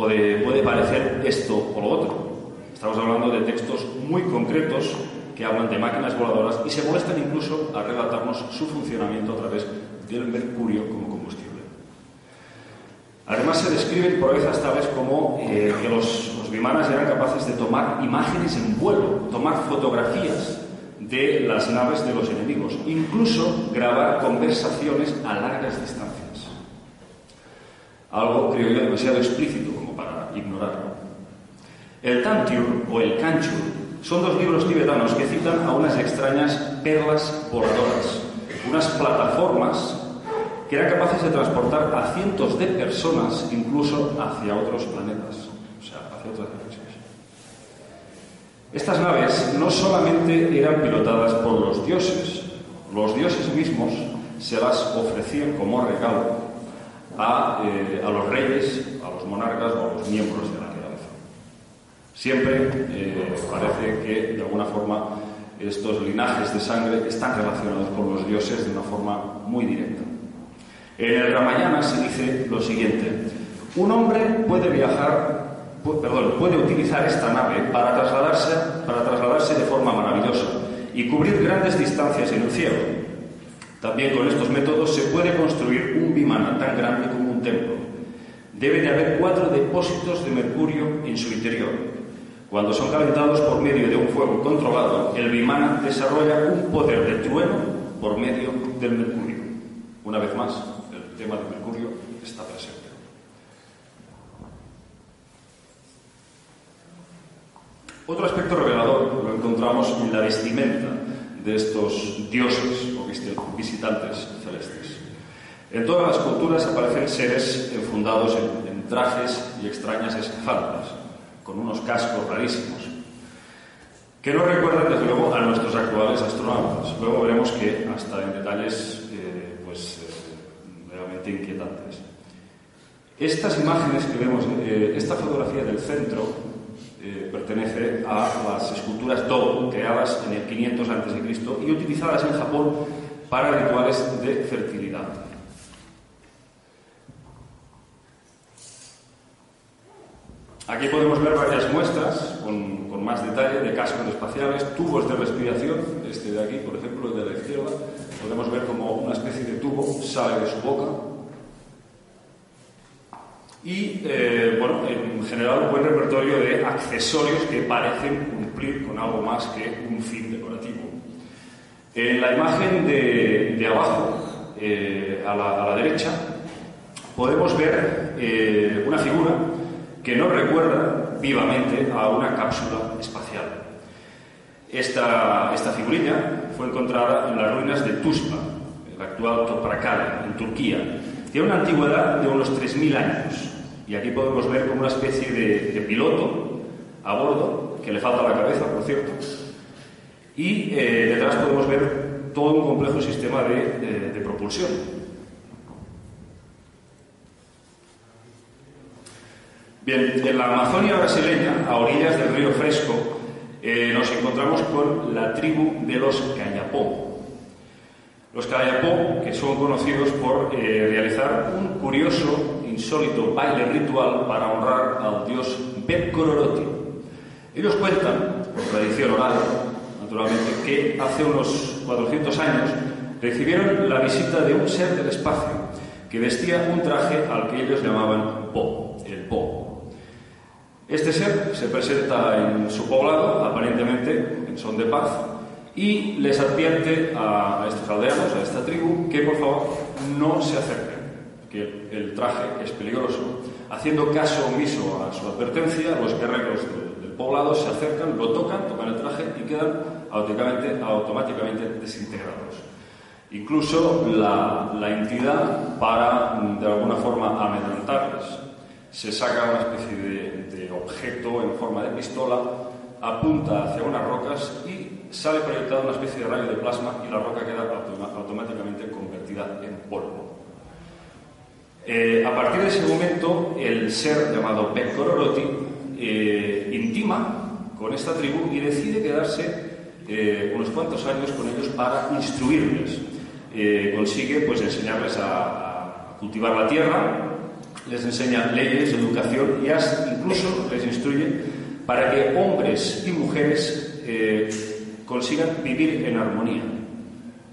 puede parecer esto o lo otro. Estamos hablando de textos muy concretos que hablan de máquinas voladoras y se molestan incluso a relatarnos su funcionamiento a través del mercurio como combustible. Además se describen proezas tales como eh, que los, los vimanas eran capaces de tomar imágenes en vuelo, tomar fotografías de las naves de los enemigos, incluso grabar conversaciones a largas distancias algo creo yo demasiado explícito ignorarlo. El Tantyur o el Kanchur son dos libros tibetanos que citan a unas extrañas perlas voladoras, unas plataformas que eran capaces de transportar a cientos de personas incluso hacia otros planetas, o sea, hacia otras galaxias. Estas naves no solamente eran pilotadas por los dioses, los dioses mismos se las ofrecían como regalo eh, a, los reyes, a monarcas o a los miembros de la realeza. Siempre eh, parece que, de alguna forma, estos linajes de sangre están relacionados con los dioses de una forma muy directa. En el Ramayana se dice lo siguiente: un hombre puede viajar, perdón, puede utilizar esta nave para trasladarse, para trasladarse de forma maravillosa y cubrir grandes distancias en el cielo. También con estos métodos se puede construir un bimana tan grande como un templo. Debe de haber cuatro depósitos de mercurio en su interior. Cuando son calentados por medio de un fuego controlado, el bimana desarrolla un poder de trueno por medio del mercurio. Una vez más, el tema del mercurio está presente. Otro aspecto revelador lo encontramos en la vestimenta de estos dioses o visitantes celestes. En todas las culturas aparecen seres enfundados en, trajes y extrañas escafandras, con unos cascos rarísimos, que no recuerdan desde luego a nuestros actuales astronautas. Luego veremos que hasta en detalles eh, pues, eh, realmente inquietantes. Estas imágenes que vemos, eh, esta fotografía del centro eh, pertenece a las esculturas Do, creadas en el 500 a.C. y utilizadas en Japón para rituales de fertilidad. Aquí podemos ver varias muestras con, más detalle de cascos espaciales, tubos de respiración, este de aquí, por ejemplo, el de la izquierda, podemos ver como una especie de tubo sale de su boca y, eh, bueno, en general un buen repertorio de accesorios que parecen cumplir con algo más que un fin decorativo. En la imagen de, abajo, eh, a, la, derecha, podemos ver eh, una figura que nos recuerda vivamente a una cápsula espacial. Esta, esta figurilla fue encontrada en las ruinas de Tuspa, el actual Toprakale, en Turquía. Tiene una antigüedad de unos 3.000 años y aquí podemos ver como una especie de, piloto a bordo, que le falta la cabeza, por cierto. Y eh, detrás podemos ver todo un complejo sistema de, propulsión. Bien, en la Amazonia brasileña, a orillas del río Fresco, eh, nos encontramos con la tribu de los Cayapó. Los Kayapó, que son conocidos por eh, realizar un curioso, insólito baile ritual para honrar al dios Bet Ellos cuentan, por tradición oral, naturalmente, que hace unos 400 años recibieron la visita de un ser del espacio que vestía un traje al que ellos llamaban Po. Este ser se presenta en su poblado, aparentemente en son de paz, y les advierte a, estos aldeanos, a esta tribu, que por favor no se acerquen, que el, traje es peligroso. Haciendo caso omiso a su advertencia, los guerreros del, poblado se acercan, lo tocan, tocan el traje y quedan automáticamente, automáticamente desintegrados. Incluso la, entidad, para de alguna forma amedrentarles, se saca una especie de, objeto en forma de pistola, apunta hacia unas rocas y sale proyectada una especie de rayo de plasma y la roca queda automáticamente convertida en polvo. Eh, a partir de ese momento, el ser llamado Pecororoti eh, intima con esta tribu y decide quedarse eh, unos cuantos años con ellos para instruirles. Eh, consigue pues, enseñarles a, cultivar la tierra, les enseña leyes, educación y hasta incluso les instruye para que hombres y mujeres eh, consigan vivir en armonía,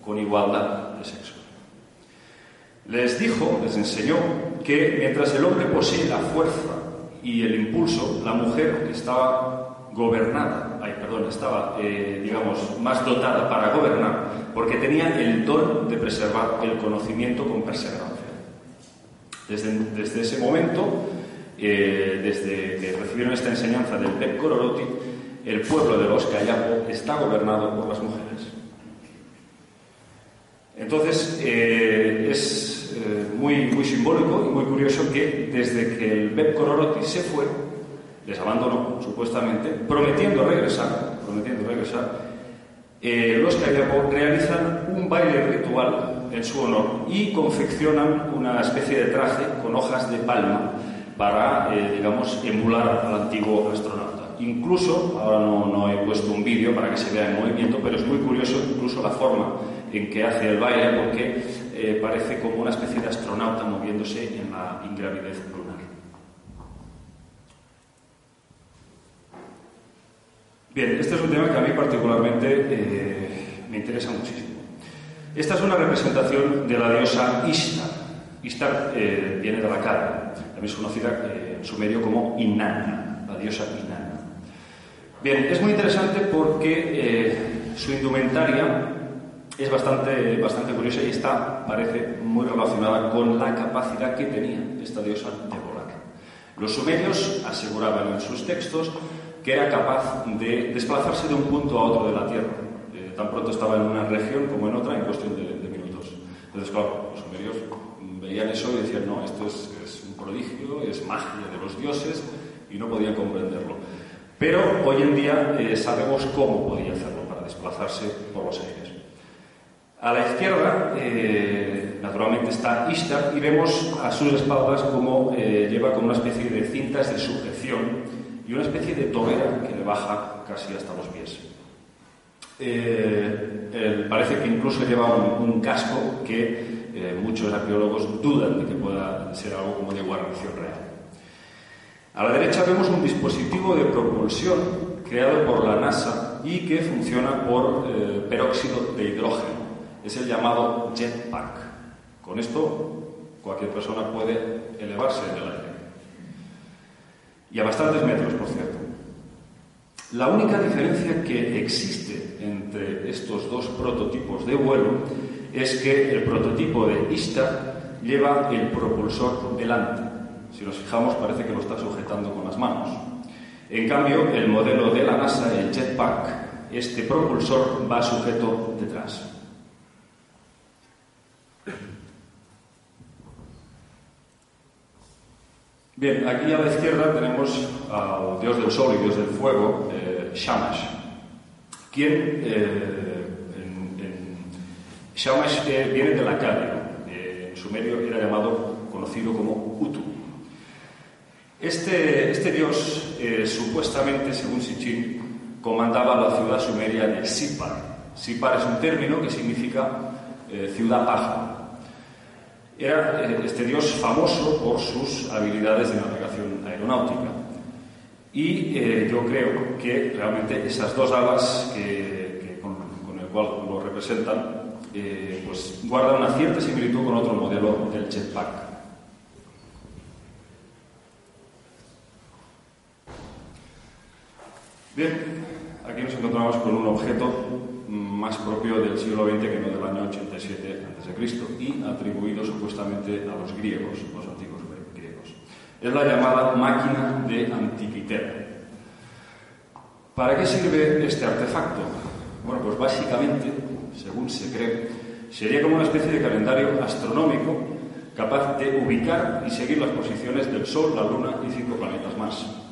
con igualdad de sexo. Les dijo, les enseñó que mientras el hombre posee la fuerza y el impulso, la mujer estaba gobernada, ay, perdón, estaba, eh, digamos, más dotada para gobernar porque tenía el don de preservar el conocimiento con perseverancia. Desde, ese momento, eh, desde que recibieron esta enseñanza del Pep Kororoti, el pueblo de los Kayapo está gobernado por las mujeres. Entonces, eh, es eh, muy, muy simbólico y muy curioso que desde que el Pep Kororoti se fue, les abandonó, supuestamente, prometiendo regresar, prometiendo regresar, eh, los Kayapo realizan un baile ritual en su honor y confeccionan una especie de traje con hojas de palma para, eh, digamos, emular al antiguo astronauta. Incluso, ahora no, he puesto un vídeo para que se vea en movimiento, pero es muy curioso incluso la forma en que hace el baile porque eh, parece como una especie de astronauta moviéndose en la ingravidez Bien, este es un tema que a mí particularmente eh, me interesa muchísimo. Esta es una representación de la diosa Ishtar. Ishtar eh, viene de la cara, también es conocida eh, en su medio como Inanna, la diosa Inanna. Bien, es muy interesante porque su indumentaria es bastante, bastante curiosa y está, parece, muy relacionada con la capacidad que tenía esta diosa de volar. Los sumerios aseguraban en sus textos que era capaz de desplazarse de un punto a otro de la Tierra. Eh, tan pronto estaba en una región como en otra en cuestión de, minutos. Entonces, claro, los sumerios veían eso y decían, no, esto es, un prodigio, es magia de los dioses, y no podían comprenderlo. Pero hoy en día eh, sabemos cómo podía hacerlo para desplazarse por los aires. A la izquierda, eh, naturalmente, está Ishtar y vemos a sus espaldas como lleva como una especie de cintas de sujeción y una especie de tobera que le baja casi hasta los pies. Eh, parece que incluso lleva un, casco que eh, muchos arqueólogos dudan de que pueda ser algo como de guarnición real. A la derecha vemos un dispositivo de propulsión creado por la NASA y que funciona por eh, peróxido de hidrógeno. Es el llamado jetpack. Con esto cualquier persona puede elevarse en el aire y a bastantes metros, por cierto. La única diferencia que existe entre estos dos prototipos de vuelo es que el prototipo de Ishtar lleva el propulsor delante. Si nos fijamos, parece que lo está sujetando con las manos. En cambio, el modelo de la NASA, el Jetpack, este propulsor va sujeto detrás. Bien, aquí a la izquierda tenemos al dios del sol y dios del fuego, eh, Shamash, quien eh, Shamash eh, viene de la calle, en su medio era llamado, conocido como Utu. Este, este dios, supuestamente, según Sitchin, comandaba la ciudad sumeria de Sipar. Sipar es un término que significa ciudad paja. Era eh, este dios famoso por sus habilidades de navegación aeronáutica. Y eh, yo creo que realmente esas dos alas con, con, el cual lo representan pues guardan una cierta similitud con otro modelo del jetpack. Bien, aquí nos encontramos con un objeto más propio del siglo XX que no del año 87 a.C. y atribuido supuestamente a los griegos, los antiguos griegos. Es la llamada máquina de Antiquitera. ¿Para qué sirve este artefacto? Bueno, pues básicamente, según se cree, sería como una especie de calendario astronómico capaz de ubicar y seguir las posiciones del Sol, la Luna y cinco planetas más.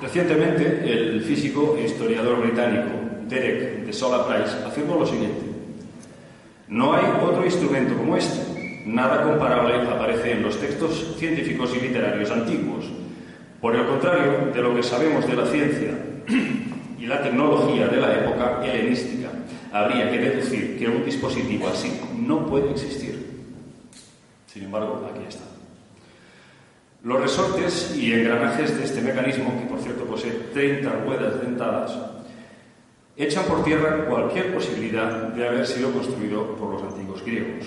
Recientemente, el físico e historiador británico Derek de Sola Price afirmó lo siguiente: No hay otro instrumento como este. Nada comparable aparece en los textos científicos y literarios antiguos. Por el contrario de lo que sabemos de la ciencia y la tecnología de la época helenística, habría que deducir que un dispositivo así no puede existir. Sin embargo, aquí está. Los resortes y engranajes de este mecanismo, que por cierto posee 30 ruedas dentadas, echan por tierra cualquier posibilidad de haber sido construido por los antiguos griegos.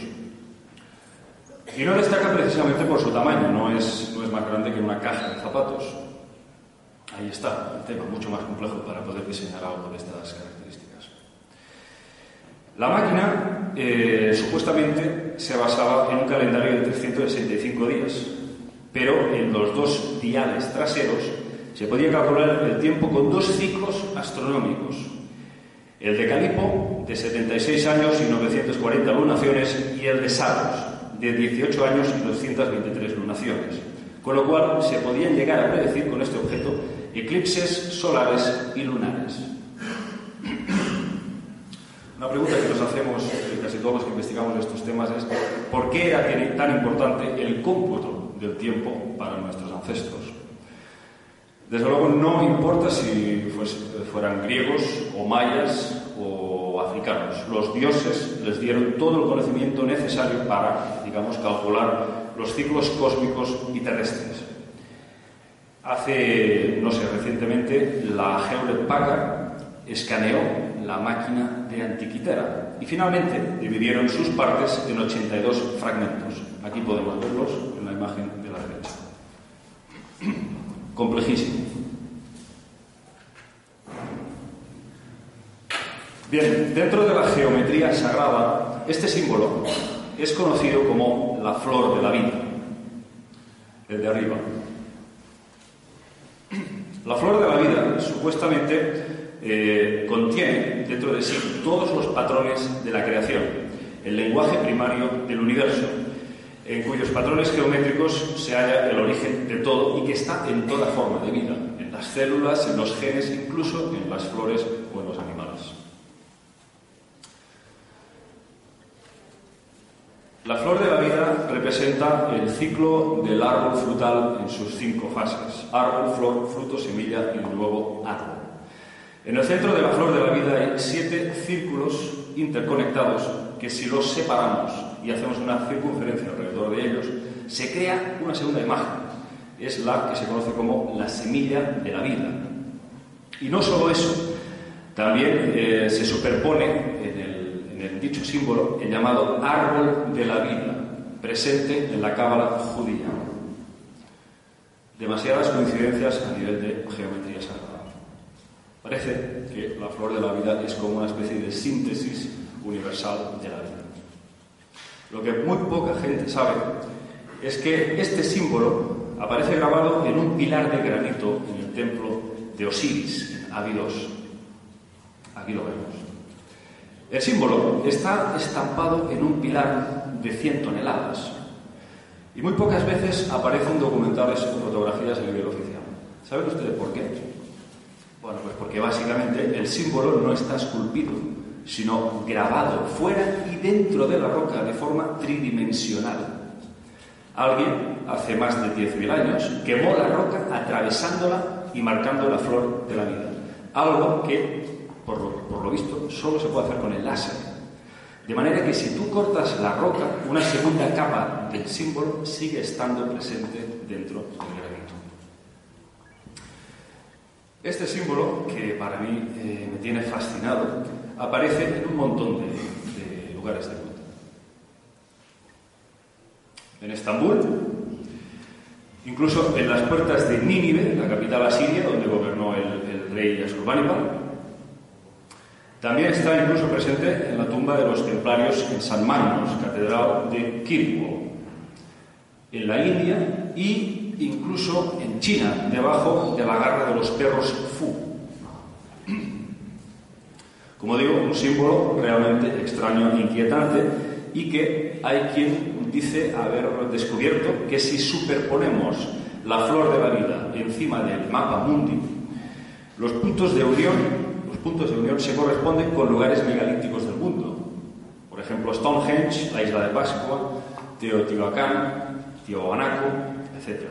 Y no destaca precisamente por su tamaño, no es, más grande que una caja de zapatos. Ahí está el tema, mucho más complejo para poder diseñar algo de estas características. La máquina eh, supuestamente se basaba en un calendario de 365 días, pero en los dos diales traseros se podía calcular el tiempo con dos ciclos astronómicos. El de Calipo, de 76 años y 940 lunaciones, y el de Saros, de 18 años y 223 lunaciones. Con lo cual se podían llegar a predecir con este objeto eclipses solares y lunares. Una pregunta que nos hacemos casi todos los que investigamos estos temas es ¿por qué era tan importante el cómputo del tiempo para nuestros ancestros. Desde luego no importa si fueran griegos o mayas o africanos. Los dioses les dieron todo el conocimiento necesario para, digamos, calcular los ciclos cósmicos y terrestres. Hace, no sé, recientemente la Hewlett Packard escaneó la máquina de Antiquitera y finalmente dividieron sus partes en 82 fragmentos. Aquí podemos verlos imagen de la derecha. Complejísimo. Bien, dentro de la geometría sagrada, este símbolo es conocido como la flor de la vida, el de arriba. La flor de la vida supuestamente eh, contiene dentro de sí todos los patrones de la creación, el lenguaje primario del universo, en cuyos patrones geométricos se halla el origen de todo y que está en toda forma de vida, en las células, en los genes, incluso en las flores o en los animales. La flor de la vida representa el ciclo del árbol frutal en sus cinco fases, árbol, flor, fruto, semilla y luego árbol. En el centro de la flor de la vida hay siete círculos interconectados que si los separamos y hacemos una circunferencia alrededor de ellos, se crea una segunda imagen. Es la que se conoce como la semilla de la vida. Y no solo eso, también eh, se superpone en el, en el, dicho símbolo el llamado árbol de la vida, presente en la cábala judía. Demasiadas coincidencias a nivel de geometría sagrada. Parece que la flor de la vida es como una especie de síntesis universal de la. Lo que muy poca gente sabe es que este símbolo aparece grabado en un pilar de granito en el templo de Osiris, en Abidos. Aquí lo vemos. El símbolo está estampado en un pilar de 100 toneladas y muy pocas veces aparecen documentales o fotografías a nivel oficial. ¿Saben ustedes por qué? Bueno, pues porque básicamente el símbolo no está esculpido, sino grabado fuera y dentro de la roca de forma tridimensional. Alguien, hace más de 10.000 años, quemó la roca atravesándola y marcando la flor de la vida. Algo que, por lo, visto, solo se puede hacer con el láser. De manera que si tú cortas la roca, una segunda capa del símbolo sigue estando presente dentro del granito. Este símbolo, que para mí eh, me tiene fascinado, aparece en un montón de, lugares del mundo. En Estambul, incluso en las puertas de Nínive, la capital asiria, donde gobernó el, el rey Asurbanipal, también está incluso presente en la tumba de los templarios en San Magnus, catedral de Kirkwall, en la India y incluso en China, debajo de la garra de los perros Fu. Como digo, un símbolo realmente extraño e inquietante y que hay quien dice haber descubierto que si superponemos la flor de la vida encima del mapa mundi, los puntos de unión puntos de unión se corresponden con lugares megalíticos del mundo. Por ejemplo, Stonehenge, la isla de Pascua, Teotihuacán, Tiahuanaco, etc.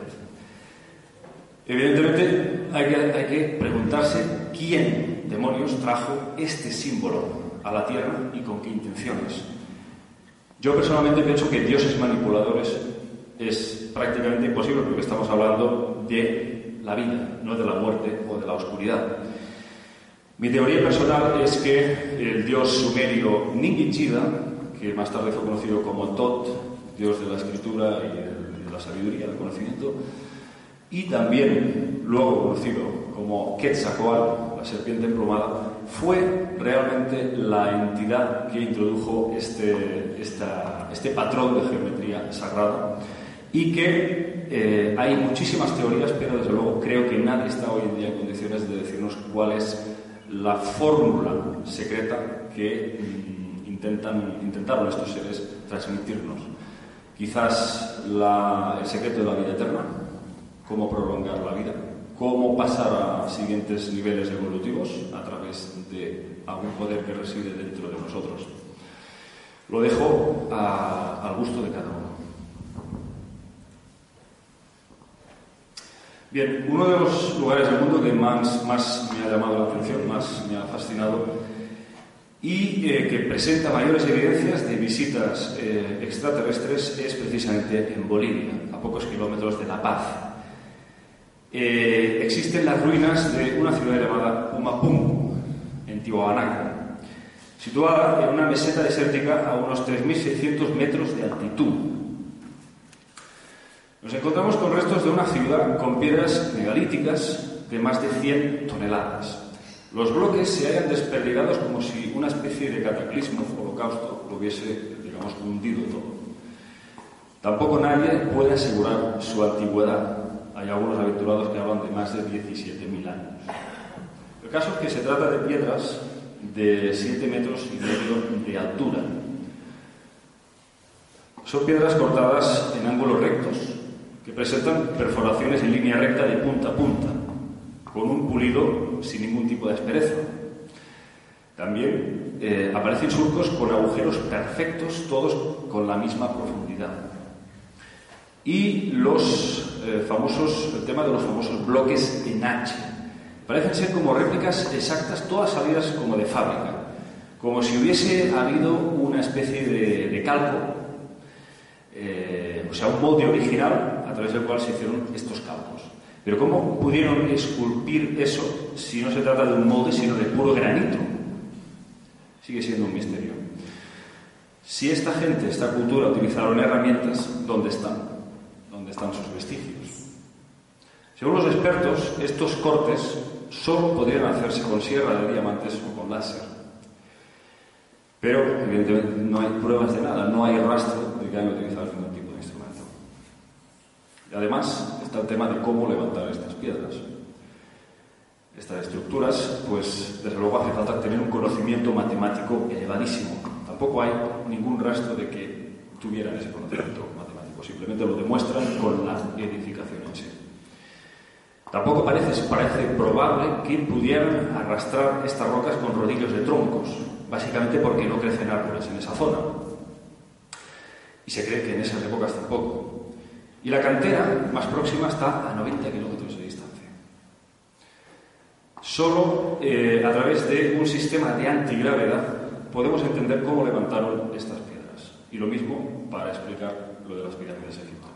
Evidentemente, hay que preguntarse quién demonios trajo este símbolo a la Tierra y con qué intenciones. Yo personalmente pienso que dioses manipuladores es prácticamente imposible porque estamos hablando de la vida, no de la muerte o de la oscuridad. Mi teoría personal es que el dios sumerio Ningichida, que más tarde fue conocido como Tot, dios de la escritura y de la sabiduría, del conocimiento, y también luego conocido como Quetzalcoatl, la serpiente emplumada, fue realmente la entidad que introdujo este, este patrón de geometría sagrada y que eh, hay muchísimas teorías, pero desde luego creo que nadie está hoy en día en condiciones de decirnos cuál es la fórmula secreta que mm, intentan, intentaron estos seres transmitirnos. Quizás el secreto de la vida eterna, cómo prolongar la vida, cómo pasar a siguientes niveles evolutivos a través de algún poder que reside dentro de nosotros. Lo dejo al gusto de cada uno. Bien, uno de los lugares del mundo que más, más me ha llamado la atención, más me ha fascinado y eh, que presenta mayores evidencias de visitas eh, extraterrestres es precisamente en Bolivia, a pocos kilómetros de La Paz. Eh, existen las ruinas de una ciudad llamada Umapungu, en Tiwanaku, situada en una meseta desértica a unos 3.600 metros de altitud. Nos encontramos con restos de una ciudad con piedras megalíticas de más de 100 toneladas. Los bloques se hallan desperdigados como si una especie de cataclismo, holocausto, lo hubiese, digamos, hundido todo. Tampoco nadie puede asegurar su antigüedad. Hay algunos aventurados que hablan de más de 17.000 años. El caso es que se trata de piedras de 7 metros y medio de altura. Son piedras cortadas en ángulos rectos, que presentan perforaciones en línea recta de punta a punta, con un pulido sin ningún tipo de aspereza. También eh, aparecen surcos con agujeros perfectos, todos con la misma profundidad. Y los eh, famosos, el tema de los famosos bloques en H. Parecen ser como réplicas exactas, todas salidas como de fábrica, como si hubiese habido una especie de, calco, eh, o sea, un molde original a través del cual se hicieron estos calcos. Pero ¿cómo pudieron esculpir eso si no se trata de un molde, sino de puro granito? Sigue siendo un misterio. Si esta gente, esta cultura, utilizaron herramientas, ¿dónde están? ¿Dónde están sus vestigios? Según los expertos, estos cortes solo podrían hacerse con sierra de diamantes o con láser. Pero, evidentemente, no hay pruebas de nada, no hay rastro de que hayan utilizado ningún tipo y además está el tema de cómo levantar estas piedras. Estas estructuras, pues desde luego hace falta tener un conocimiento matemático elevadísimo. Tampoco hay ningún rastro de que tuvieran ese conocimiento matemático, simplemente lo demuestran con la edificación en sí. Tampoco parece, parece probable que pudieran arrastrar estas rocas con rodillos de troncos, básicamente porque no crecen árboles en esa zona. Y se cree que en esas épocas tampoco. Y la cantera más próxima está a 90 kilómetros de distancia. Solo eh, a través de un sistema de antigravedad podemos entender cómo levantaron Y lo mismo para explicar lo de las pirámides de Egipto.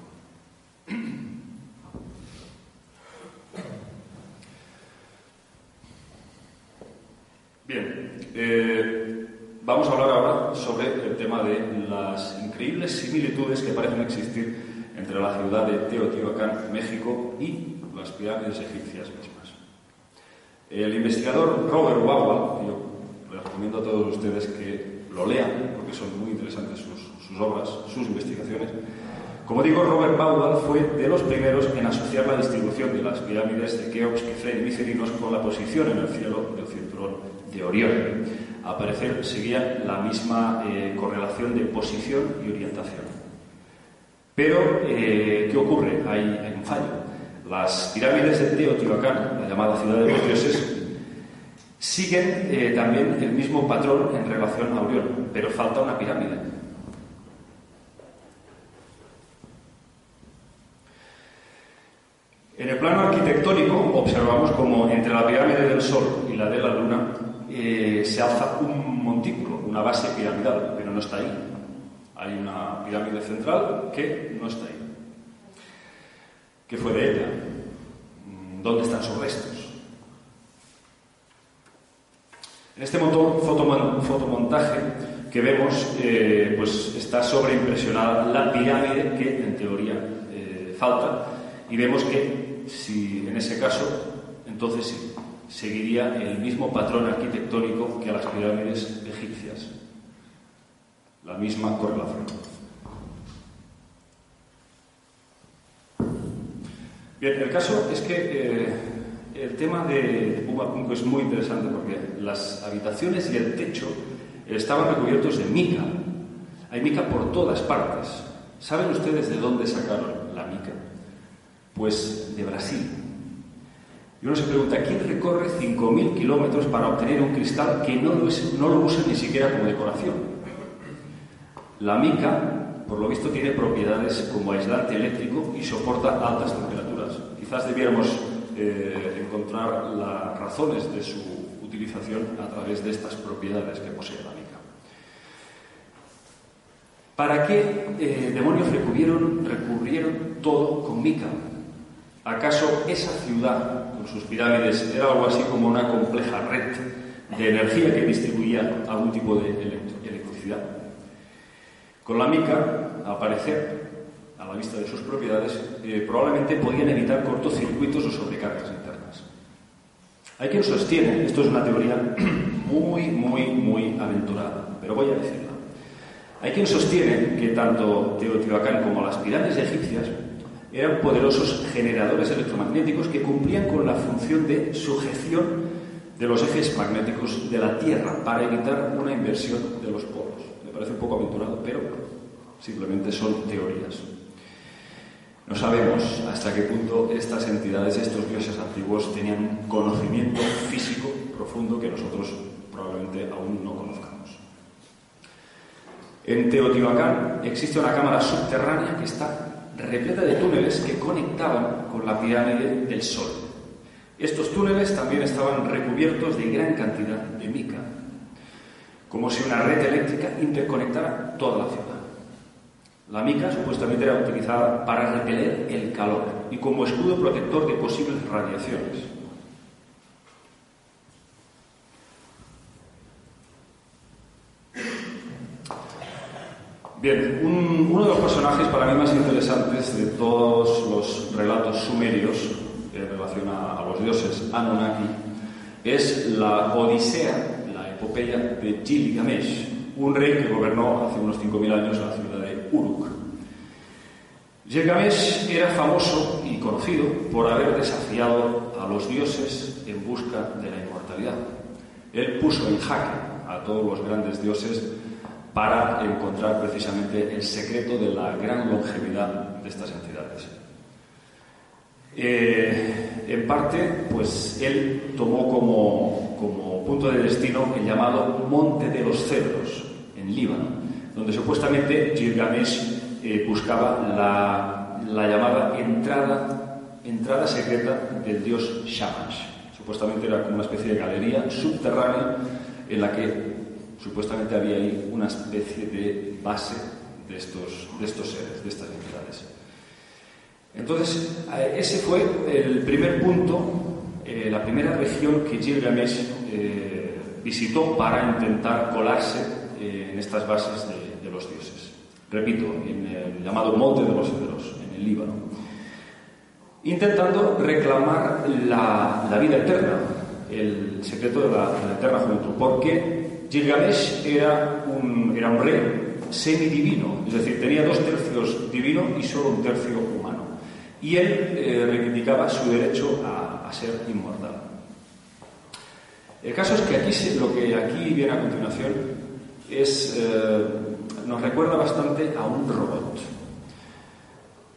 Bien, eh, vamos a hablar ahora sobre el tema de las increíbles similitudes que parecen existir entre la ciudad de Teotihuacán, México, y las pirámides egipcias mismas. El investigador Robert Wauwald, yo les recomiendo a todos ustedes que lo lean, porque son muy interesantes sus, sus obras, sus investigaciones, como digo, Robert Bauwald fue de los primeros en asociar la distribución de las pirámides de Keops, Kefren y Micerinos con la posición en el cielo del cinturón de Orión. A parecer seguía la misma eh, correlación de posición y orientación. Pero, eh, ¿qué ocurre? Hay, un fallo. Las pirámides de Teotihuacán, la llamada ciudad de los dioses, siguen eh, también el mismo patrón en relación a Orión, pero falta una pirámide. En el plano arquitectónico observamos como entre la pirámide del Sol y la de la Luna eh, se alza un montículo, una base piramidal, pero no está ahí. Hay una pirámide central que no está ahí. ¿Qué fue de ella? ¿Dónde están sus restos? En este fotomontaje que vemos, eh, pues está sobreimpresionada la pirámide que en teoría eh, falta y vemos que si en ese caso, entonces sí, seguiría el mismo patrón arquitectónico que a las pirámides egipcias, la misma correlación. Bien, el caso es que eh, el tema de Pumapunco es muy interesante porque las habitaciones y el techo estaban recubiertos de mica. Hay mica por todas partes. ¿Saben ustedes de dónde sacaron la mica? Pues de Brasil. Y uno se pregunta, ¿quién recorre 5.000 kilómetros para obtener un cristal que no lo, usa ni siquiera como decoración? La mica, por lo visto, tiene propiedades como aislante eléctrico y soporta altas temperaturas. Quizás debiéramos eh, encontrar las razones de su utilización a través de estas propiedades que posee la mica. ¿Para qué eh, demonios recubrieron, recubrieron todo con mica? ¿Acaso esa ciudad, con sus pirámides, era algo así como una compleja red de energía que distribuía algún tipo de electricidad? Con la mica, al parecer, a la vista de sus propiedades, eh, probablemente podían evitar cortocircuitos o sobrecargas internas. Hay quien sostiene, esto es una teoría muy, muy, muy aventurada, pero voy a decirla. Hay quien sostiene que tanto Teotihuacán como las pirámides egipcias eran poderosos generadores electromagnéticos que cumplían con la función de sujeción de los ejes magnéticos de la Tierra para evitar una inversión de los polos. Me parece un poco aventurado, pero simplemente son teorías. No sabemos hasta qué punto estas entidades, estos dioses antiguos, tenían conocimiento físico profundo que nosotros probablemente aún no conozcamos. En Teotihuacán existe una cámara subterránea que está repleta de túneles que conectaban con la pirámide del Sol. Estos túneles también estaban recubiertos de gran cantidad de mica, como si una red eléctrica interconectara toda la ciudad. La mica supuestamente era utilizada para repeler el calor y como escudo protector de posibles radiaciones. Bien, uno de los personajes para mí más interesantes de todos los relatos sumerios en relación a, los dioses Anunnaki es la Odisea, la epopeya de Gilgamesh, un rey que gobernó hace unos 5.000 años la ciudad de Uruk. Gilgamesh era famoso y conocido por haber desafiado a los dioses en busca de la inmortalidad. Él puso en jaque a todos los grandes dioses para encontrar precisamente el secreto de la gran longevidad de estas entidades. Eh, en parte, pues él tomó como, punto de destino el llamado Monte de los Cedros, en Líbano, donde supuestamente Gilgamesh eh, buscaba la, la, llamada entrada, entrada secreta del dios Shamash. Supuestamente era como una especie de galería subterránea en la que Supuestamente había ahí una especie de base de estos, de estos seres, de estas entidades. Entonces, eh, ese fue el primer punto, eh, la primera región que Gilgamesh eh, visitó para intentar colarse en estas bases de, los dioses. Repito, en el llamado Monte de los Cedros, en el Líbano. Intentando reclamar la, vida eterna, el secreto de la, eterna juventud, porque Gilgamesh era un, era rey semidivino, es decir, tenía dos tercios divino y solo un tercio humano. Y él eh, reivindicaba su derecho a, ser inmortal. El caso es que aquí lo que aquí viene a continuación es, eh, nos recuerda bastante a un robot.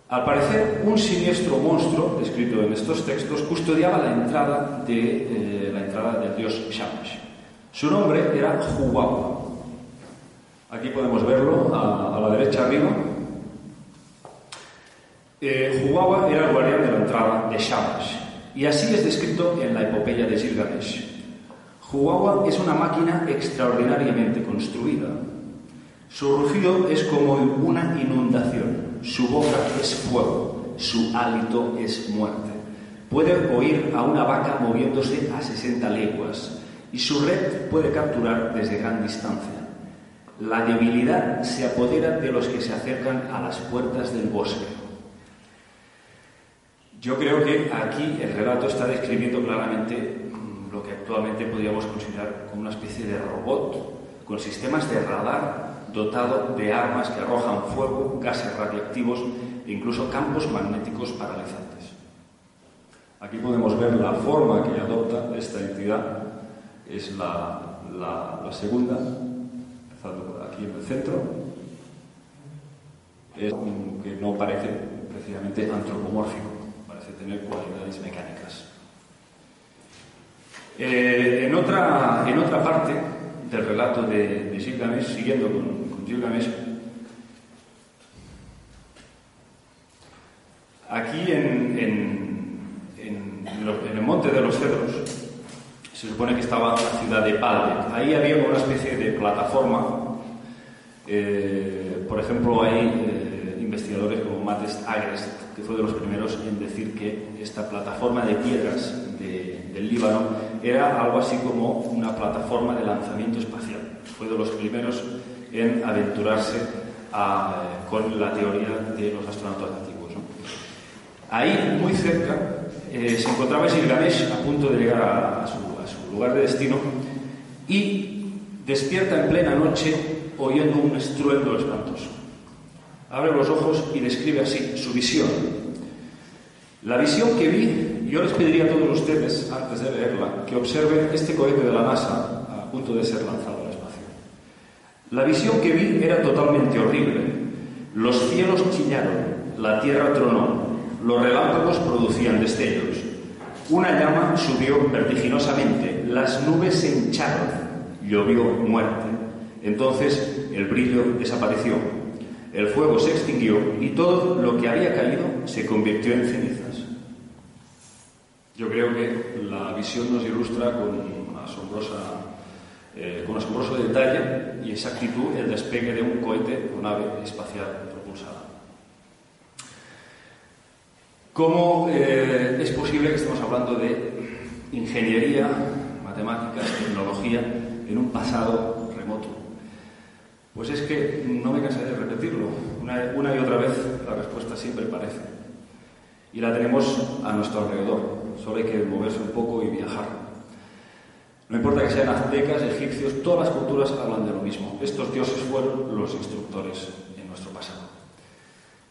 Al parecer, un siniestro monstruo, descrito en estos textos, custodiaba la entrada, de, eh, la entrada del dios Shamash. Su nombre era Huwawa. Aquí podemos verlo a, la derecha arriba. Eh, era el guardián de la entrada de Shamash, y así es descrito en la epopeya de Gilgamesh. Huwawa es una máquina extraordinariamente construida. Su rugido es como una inundación, su boca es fuego, su hálito es muerte. Puede oír a una vaca moviéndose a 60 leguas y su red puede capturar desde gran distancia. La debilidad se apodera de los que se acercan a las puertas del bosque. Yo creo que aquí el relato está describiendo claramente mm, lo que actualmente podríamos considerar como una especie de robot con sistemas de radar dotado de armas que arrojan fuego, gases radiactivos e incluso campos magnéticos paralizantes. Aquí podemos ver la forma que adopta esta entidad. Es la, la segunda, aquí en el centro, es que no parece precisamente antropomórfico, parece tener cualidades mecánicas. Eh, en, otra, en otra parte del relato de, de Gilgamesh, siguiendo con, Gilgamesh, aquí en, en, en, el monte de los cedros, se supone que estaba la ciudad de Palme. Ahí había una especie de plataforma. Eh, por ejemplo, hay eh, investigadores como Matt Agrest, que fue de los primeros en decir que esta plataforma de piedras del Líbano era algo así como una plataforma de lanzamiento espacial. Fue de los primeros en aventurarse eh, con la teoría de los astronautas antiguos. Ahí, muy cerca, se encontraba Gilgamesh a punto de llegar a su lugar de destino, y despierta en plena noche oyendo un estruendo espantoso. Abre los ojos y describe así su visión. La visión que vi, yo les pediría a todos ustedes, antes de leerla, que observen este cohete de la NASA a punto de ser lanzado al espacio. La visión que vi era totalmente horrible. Los cielos chillaron, la tierra tronó, los relámpagos producían destellos. Una llama subió vertiginosamente, las nubes se hincharon, llovió muerte. Entonces el brillo desapareció, el fuego se extinguió y todo lo que había caído se convirtió en cenizas. Yo creo que la visión nos ilustra con, asombrosa, eh, con asombroso detalle y exactitud el despegue de un cohete o nave espacial propulsada. ¿Cómo eh, es posible que estemos hablando de ingeniería, matemáticas, tecnología en un pasado remoto? Pues es que no me cansaré de repetirlo. Una, y otra vez la respuesta siempre parece. Y la tenemos a nuestro alrededor. Solo hay que moverse un poco y viajar. No importa que sean aztecas, egipcios, todas las culturas hablan de lo mismo. Estos dioses fueron los instructores en nuestro pasado.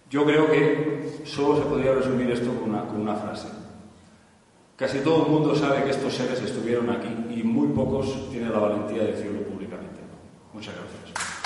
Yo creo que solo se podría resumir esto con una, con una frase. Casi todo el mundo sabe que estos seres estuvieron aquí y muy pocos tienen la valentía de decirlo públicamente. Muchas gracias.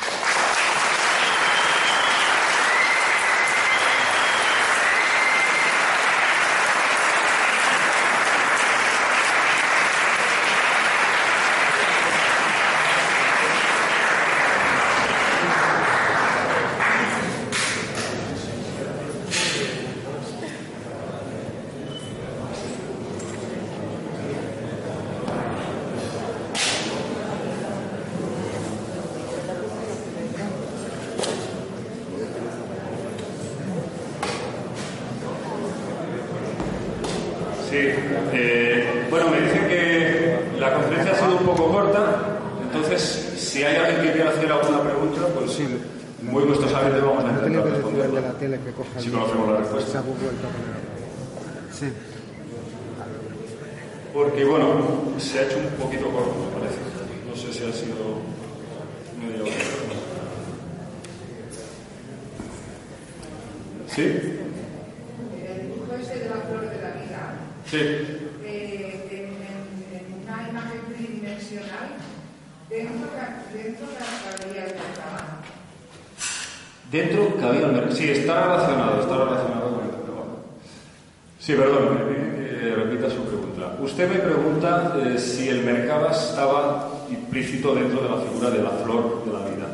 Dentro de la figura de la flor de la vida.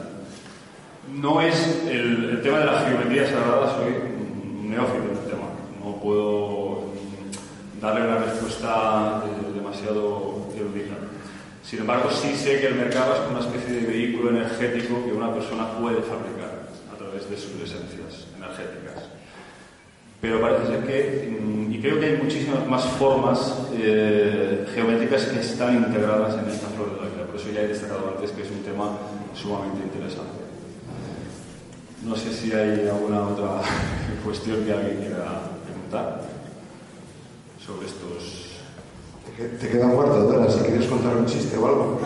No es el, tema de la geometría sagrada, soy neófito en el tema. No puedo darle una respuesta eh, demasiado erudita. Sin embargo, sí sé que el mercado es una especie de vehículo energético que una persona puede fabricar a través de sus esencias energéticas. Pero parece ser que, mm, y creo que hay muchísimas más formas eh, geométricas que están integradas en esta flor de la eso ya he destacado antes que es un tema sumamente interesante. No sé si hay alguna otra cuestión que alguien quiera preguntar sobre estos. Te te queda un cuarto de hora si quieres contar un chiste o algo.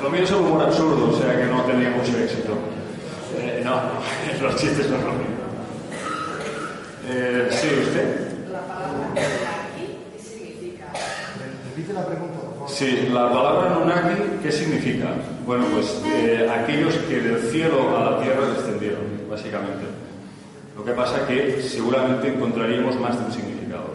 Lo mío es un humor absurdo, o sea que no tendría mucho éxito. Eh, no, los chistes no son lo mío. Eh, sí, usted. La palabra aquí, ¿qué significa? Repite la pregunta. Sí, la palabra Nunaki, ¿qué significa? Bueno, pues eh, aquellos que del cielo a la tierra descendieron, básicamente. Lo que pasa que seguramente encontraríamos más de un significado.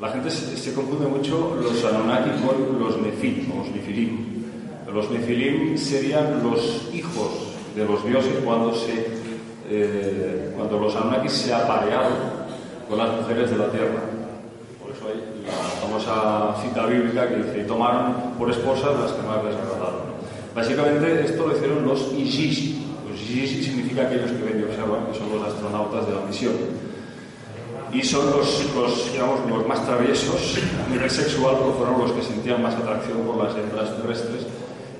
La gente se, confunde mucho los Anunnaki con los Nefilim, los Nefilim. Los Nefilim serían los hijos de los dioses cuando, se, eh, cuando los Anunnaki se aparearon con las mujeres de la tierra. La famosa cita bíblica que dice, tomaron por esposas las que más les agradaron. Básicamente esto lo hicieron los Ijishi. Los Ijishi significa aquellos que ven y observan, que son los astronautas de la misión. Y son los, los, digamos, los más traviesos a nivel sexual, porque fueron los que sentían más atracción por las hembras terrestres.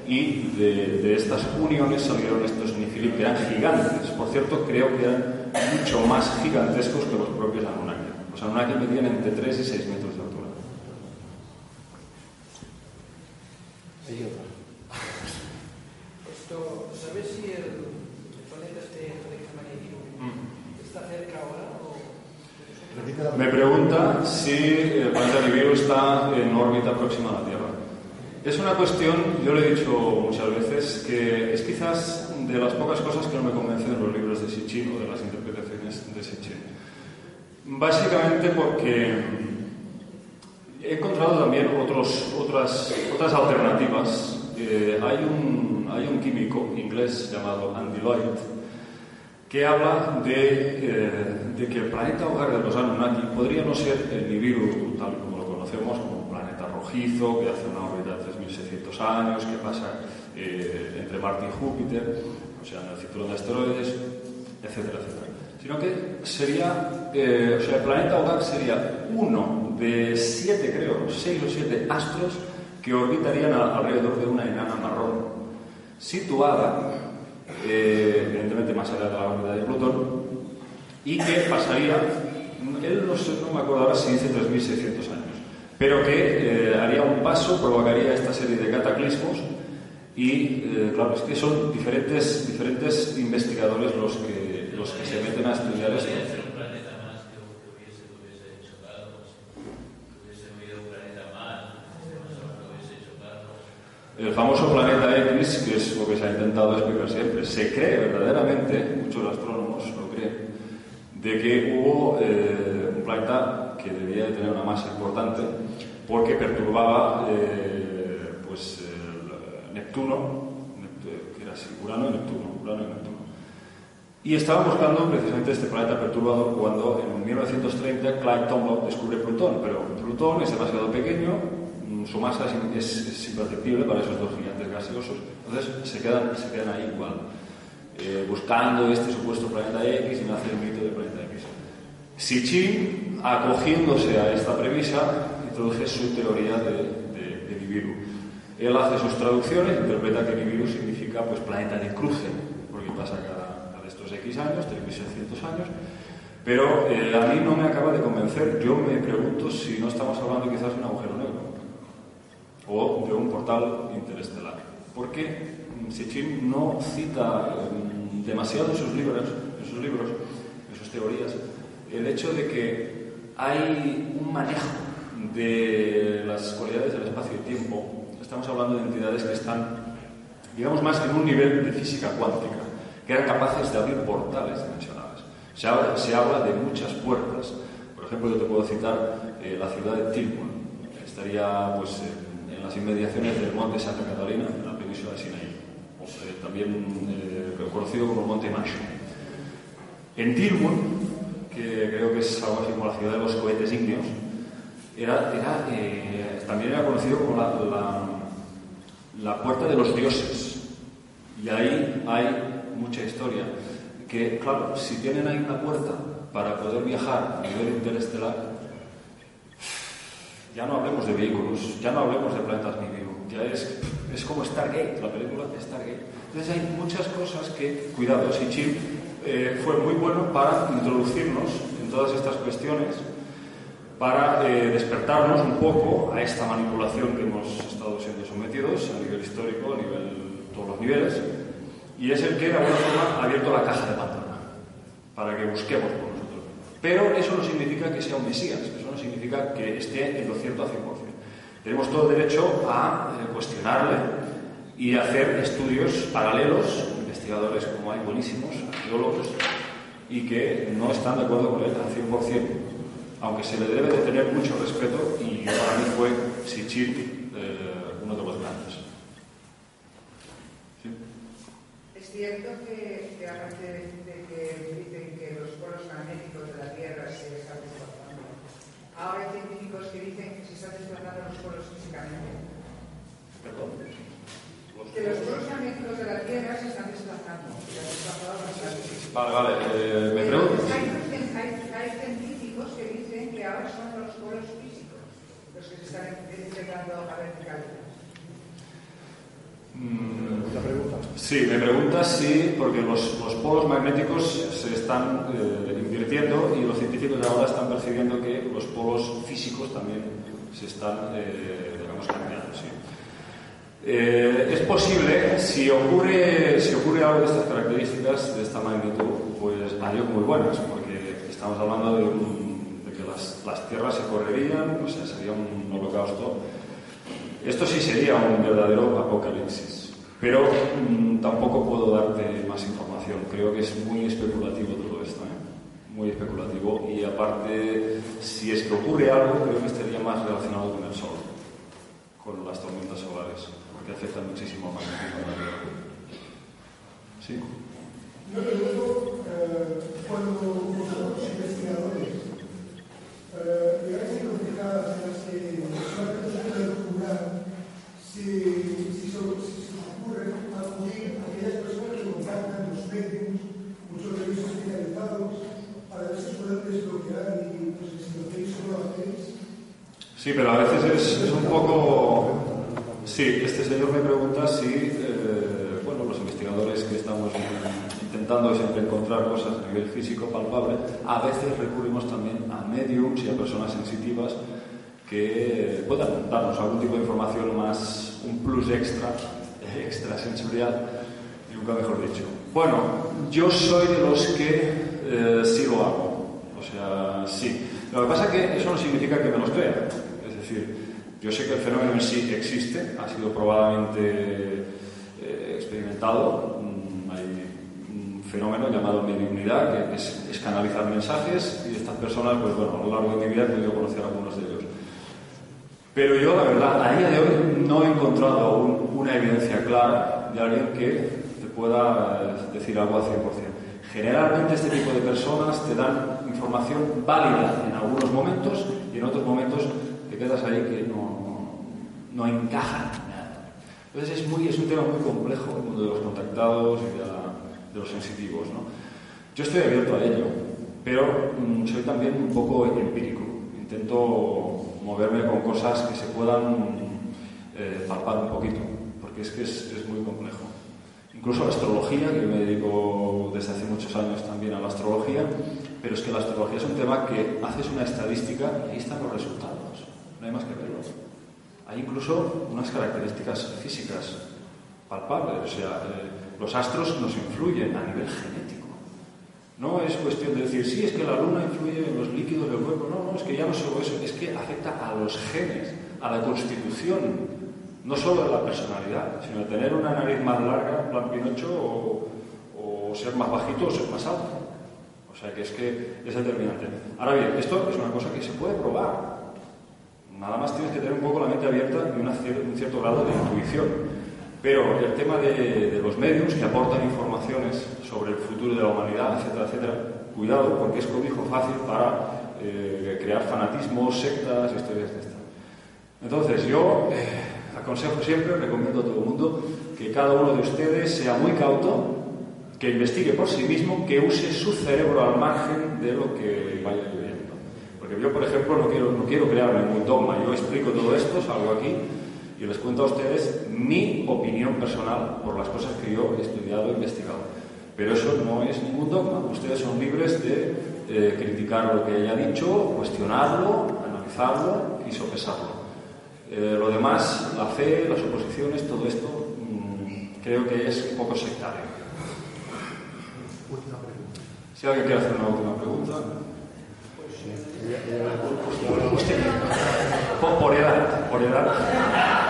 Y de, de estas uniones salieron estos Nifilim, que eran gigantes. Por cierto, creo que eran mucho más gigantescos que los propios Anunnaki. Los Anunnaki medían entre 3 y 6 metros de altura. Esto, ¿sabes si el, el planeta este electromagnético está cerca ahora o Me pregunta si el planeta Nibiru está en órbita próxima a la Tierra. Es una cuestión, yo le he dicho muchas veces, que es quizás de las pocas cosas que no me convencen de los libros de Sitchin o de las interpretaciones de Sitchin. Básicamente porque he encontrado también otros, otras, otras alternativas. Eh, hay, un, hay un químico inglés llamado Andy Lloyd que habla de, eh, de que el planeta hogar de los Anunnaki podría no ser el Nibiru tal como lo conocemos, como un planeta rojizo que hace una órbita de 3.600 años, que pasa eh, entre Marte y Júpiter, o sea, en el cinturón de asteroides, etcétera, etcétera. Sino que sería, eh, o sea, el planeta hogar sería uno de siete, creo, seis o siete astros que orbitarían alrededor de una enana marrón, situada eh, evidentemente más allá de la órbita de Plutón, y que pasaría, él no, me acuerdo ahora si dice 3.600 años, pero que eh, haría un paso, provocaría esta serie de cataclismos, y claro, es que son diferentes, diferentes investigadores los que, los que se meten a estudiar esto. El famoso planeta X, que es lo que se ha intentado explicar siempre, se cree verdaderamente, muchos astrónomos lo creen, de que hubo eh, un planeta que debía de tener una masa importante porque perturbaba eh, pues, Neptuno, Nept- que era así, Urano y Neptuno, Urano y Neptuno. Y estaban buscando precisamente este planeta perturbador cuando en 1930 Clyde Tombaugh descubre Plutón, pero Plutón es demasiado pequeño, mm, su masa es, es- imperceptible para esos dos gigantes gaseosos, entonces se quedan, se quedan ahí igual, eh, buscando este supuesto planeta X y nace el mito del planeta X. Sitchin acogiéndose a esta premisa, introduce su teoría de, de, de Nibiru. Él hace sus traducciones, interpreta que Nibiru significa pues, planeta de cruce, porque pasa estos X años, 3.600 años, pero eh, a mí no me acaba de convencer. Yo me pregunto si no estamos hablando quizás de un agujero negro o de un portal interestelar. Porque Sitchin no cita eh, demasiado en sus libros, en sus libros, en sus teorías, el hecho de que hay un manejo de las cualidades del espacio y tiempo. Estamos hablando de entidades que están, digamos, más en un nivel de física cuántica, que eran capaces de abrir portales dimensionales. Se habla, se habla de muchas puertas. Por ejemplo, yo te puedo citar eh, la ciudad de Tilburg. Estaría pues, en, en, las inmediaciones del monte Santa Catalina, en la península de Sinaí, o, eh, también eh, conocido como monte Macho. En Tilburg, que creo que es algo así como la ciudad de los cohetes ígneos, era, era eh, también era conocido como la, la, la puerta de los dioses. Y ahí hay mucha historia que, claro, si tienen ahí una puerta para poder viajar a nivel interestelar, ya no hablemos de vehículos, ya no hablemos de planetas Nibiru, ya es, es como Stargate, la película de Stargate. Entonces hay muchas cosas que, cuidado, Sichil eh, fue muy bueno para introducirnos en todas estas cuestiones, para eh, despertarnos un poco a esta manipulación que hemos estado siendo sometidos a nivel histórico, a nivel, todos los niveles, y es el que de alguna forma ha abierto la caja de Pandora para que busquemos por nosotros. Pero eso no significa que sea un Mesías, eso no significa que esté en lo cierto al 100%. Tenemos todo derecho a eh, cuestionarle y hacer estudios paralelos, investigadores como hay buenísimos, arqueólogos, y que no están de acuerdo con él al 100%, aunque se le debe de tener mucho respeto y para mí fue Sichit eh, uno de los que, que aparte de, que dicen que los polos magnéticos de la Tierra se están desplazando, ahora hay científicos que dicen que se están desplazando los polos físicamente. Perdón. Que los polos magnéticos de la Tierra se están desplazando. Se han desplazado bastante. Vale, vale, eh, me pregunto. hay, hay, hay científicos que dicen que ahora son los polos físicos los que se están empezando a verticalizar. Mm, ¿La pregunta? Sí, me preguntas si, porque los, los polos magnéticos se están eh, invirtiendo y los científicos ahora están percibiendo que los polos físicos también se están, eh, digamos, cambiando. Sí. Eh, es posible, si ocurre, si ocurre algo de estas características, de esta magnitud, pues haría muy buenas, porque estamos hablando de, un- de que las tierras se correrían, o sea, sería un holocausto. Esto sí sería un verdadero apocalipsis, pero mm, tampoco puedo darte más información. Creo que es muy especulativo todo esto, ¿eh? muy especulativo. Y aparte, si es que ocurre algo, creo que estaría más relacionado con el Sol, con las tormentas solares, porque afectan muchísimo de la Tierra. ¿Sí? Yo recuerdo eh, cuando vosotros investigadores eh, a identificar en las que solamente se puede calcular si, si, si se ocurre acudir a aquellas personas que contactan los medios, muchos de ellos especializados, para ver si pueden desbloquear y pues, si lo hacéis o lo hacéis. Sí, pero a veces es, es un poco... Sí, este señor me pregunta si, eh, bueno, los investigadores que estamos intentando siempre encontrar cosas a nivel físico palpable, a veces recurrimos también a mediums y a personas sensitivas que puedan darnos algún tipo de información más, un plus extra, extrasensorial, nunca mejor dicho. Bueno, yo soy de los que eh, sí lo hago, o sea, sí. Lo que pasa es que eso no significa que me los crea, es decir, yo sé que el fenómeno en sí existe, ha sido probadamente eh, experimentado, Mm, hay un fenómeno llamado mediunidad, que es, es canalizar mensajes y estas personas, pues bueno, a lo largo de mi vida he podido conocer algunos de ellos. Pero yo, la verdad, a día de hoy no he encontrado aún una evidencia clara de alguien que te pueda eh, decir algo al 100%. Generalmente este tipo de personas te dan información válida en algunos momentos y en otros momentos te quedas ahí que no, no nada. Entonces es, muy, es un tema muy complejo el mundo de los contactados y de, la- de los sensitivos. ¿no? Yo estoy abierto a ello, pero mm, soy también un poco empírico. Intento moverme con cosas que se puedan eh, palpar un poquito, porque es que es, es muy complejo. Incluso la astrología, que yo me dedico desde hace muchos años también a la astrología, pero es que la astrología es un tema que haces una estadística y ahí están los resultados, no hay más que verlo. Hay incluso unas características físicas palpables, o sea, eh, los astros nos influyen a nivel genético. No es cuestión de decir, sí, es que la luna influye en los líquidos del cuerpo, no, no, es que ya no solo eso, es que afecta a los genes, a la constitución, no solo a la personalidad, sino tener una nariz más larga, en plan Pinocho, o, ser más bajito o ser más alto. O sea que es que es determinante. Ahora bien, esto es una cosa que se puede probar. Nada más tienes que tener un poco la mente abierta y un cierto grado de intuición. Pero el tema de, de los medios que aportan informaciones sobre el futuro de la humanidad, etcétera, etcétera, cuidado porque es cobijo fácil para eh, crear fanatismos, sectas, historias de estas. Entonces yo eh, aconsejo siempre, recomiendo a todo el mundo que cada uno de ustedes sea muy cauto, que investigue por sí mismo, que use su cerebro al margen de lo que vaya leyendo. Porque yo, por ejemplo, no quiero, no quiero crear ningún dogma. Yo explico todo esto, salgo aquí y les cuento a ustedes mi opinión personal por las cosas que yo he estudiado e investigado. Pero eso no es ningún dogma. Ustedes son libres de eh, criticar lo que haya dicho, cuestionarlo, analizarlo y sopesarlo. Eh, lo demás, la fe, las oposiciones, todo esto, mm, creo que es un poco sectario. Si alguien quiere hacer una última pregunta. Usted, por, por edad, por edad.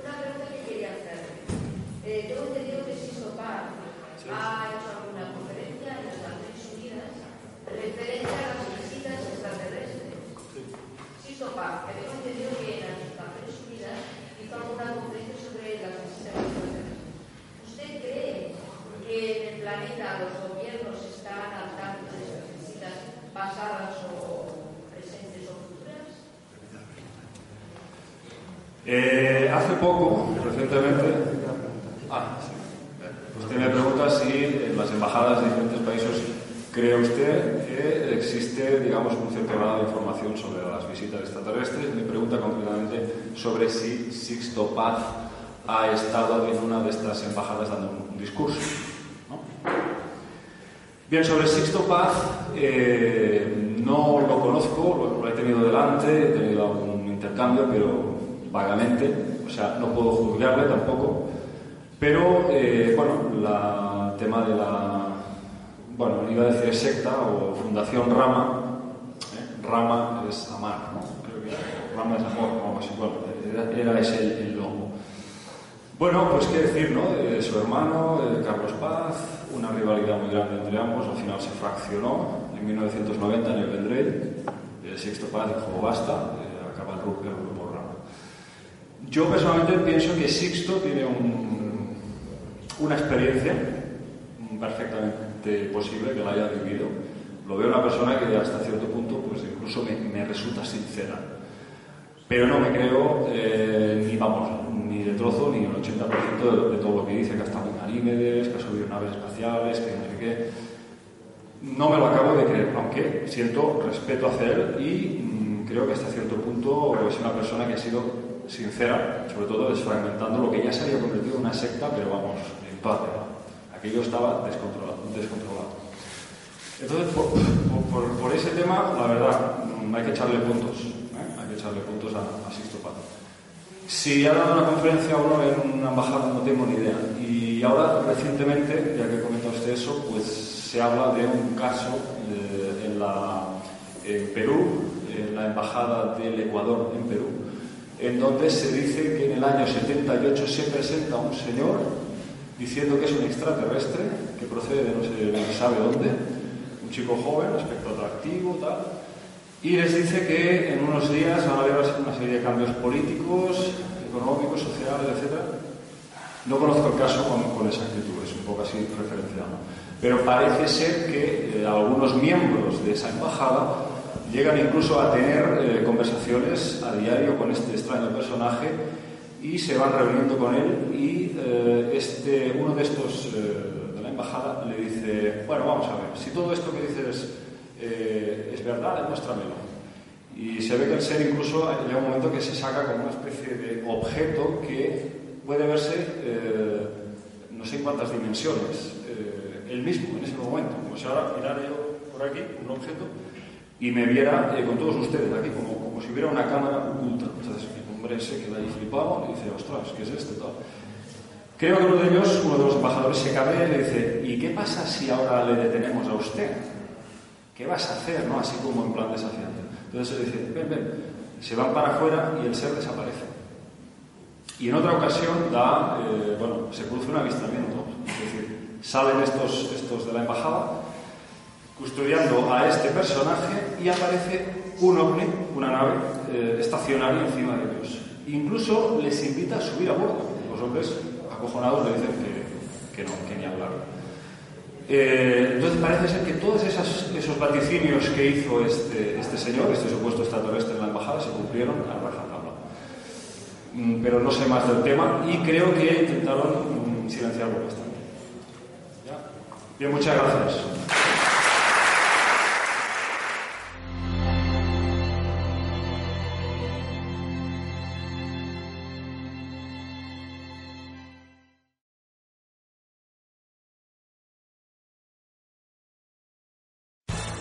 Una pregunta que quería hacer. Eh, tengo entendido que Sisto Paz ha hecho alguna conferencia en las Naciones Unidas referente a las visitas extraterrestres. Sisto Paz, que tengo entendido que en las Naciones Unidas hizo alguna conferencia sobre las visitas extraterrestres. ¿Usted cree que en el planeta los gobiernos están al tanto de estas visitas pasadas o presentes o futuras? Eh, hace poco, recientemente, ah, sí. usted me pregunta si en las embajadas de diferentes países cree usted que existe, digamos, un cierto grado de información sobre las visitas extraterrestres. Me pregunta sobre si Sixto Paz ha estado en una de estas embajadas dando un discurso. Bien, sobre Sixto Paz, eh, no lo conozco, lo, lo he tenido delante, he tenido algún intercambio, pero vagamente, o sea, no puedo juzgarle tampoco, pero, eh, bueno, el tema de la, bueno, iba a decir secta o fundación Rama, ¿eh? Rama es amar, ¿no? Rama es amor, o algo así, bueno, era, era ese el, el logo. Bueno, pues qué decir, ¿no? De su hermano, de Carlos Paz, una rivalidad muy grande entre ambos, al final se fraccionó en 1990 en el Vendrell, el Sixto Paz dijo basta, eh, acaba el grupo, el grupo. Yo personalmente pienso que Sixto tiene un- una experiencia perfectamente posible que la haya vivido. Lo veo una persona que hasta cierto punto pues incluso me, me resulta sincera. Pero no me creo eh, ni vamos, ni de trozo, ni el 80% de, todo lo que dice, que ha estado en Ganímedes, que ha subido naves espaciales, que no sé qué. No me lo acabo de creer, aunque siento respeto hacia él y mm, creo que hasta cierto punto es una persona que ha sido sincera, sobre todo desfragmentando lo que ya se había convertido en una secta, pero vamos, en toda regla. Aquello estaba descontrolado. Entonces, por ese tema, la verdad, mm, hay que echarle puntos. ¿eh? Echarle puntos a, a Sixto Paz. Si ha dado una conferencia o no en una embajada, no tengo ni idea. Y ahora, recientemente, ya que comenta usted eso, pues se habla de un caso eh, en, la, en Perú, en la embajada del Ecuador en Perú, en donde se dice que en el año 78 se presenta un señor diciendo que es un extraterrestre, que procede de no sé, se sabe dónde, un chico joven, aspecto atractivo, tal, y les dice que en unos días van a haber una serie de cambios políticos, económicos, sociales, etc. No conozco el caso con, con exactitud, es un poco así referenciado. Pero parece ser que eh, algunos miembros de esa embajada llegan incluso a tener eh, conversaciones a diario con este extraño personaje y se van reuniendo con él y eh, este, uno de estos eh, de la embajada le dice, bueno, vamos a ver, si todo esto que dices eh, es verdad, demuéstramelo. Y se ve que el ser incluso llega un momento que se saca como una especie de objeto que puede verse eh, no sé en cuántas dimensiones, eh, él mismo en ese momento. Como si ahora mirara yo por aquí un objeto y me viera eh, con todos ustedes aquí, como, como si hubiera una cámara oculta. Entonces el hombre se queda ahí flipado y dice, ostras, ¿qué es esto? Creo que uno de ellos, uno de los embajadores, se cabrea y le dice, ¿y qué pasa si ahora le detenemos a usted? ¿Qué vas a hacer? ¿no? Así como en plan desafiante. Entonces él dice, ven, ven, se van para afuera y el ser desaparece. Y en otra ocasión da, eh, bueno, se produce un avistamiento, es decir, salen estos, estos de la embajada custodiando a este personaje y aparece un ovni, una nave eh, estacionaria encima de ellos. Incluso les invita a subir a bordo. Los hombres acojonados le dicen que, que no, que ni hablar. Eh, entonces parece ser que todos esas, esos vaticinios que hizo este, este señor, este supuesto extraterrestre en la embajada, se cumplieron a rajatabla. Mm, Pero no sé más del tema y creo que intentaron mm, silenciarlo bastante. Bien, muchas gracias.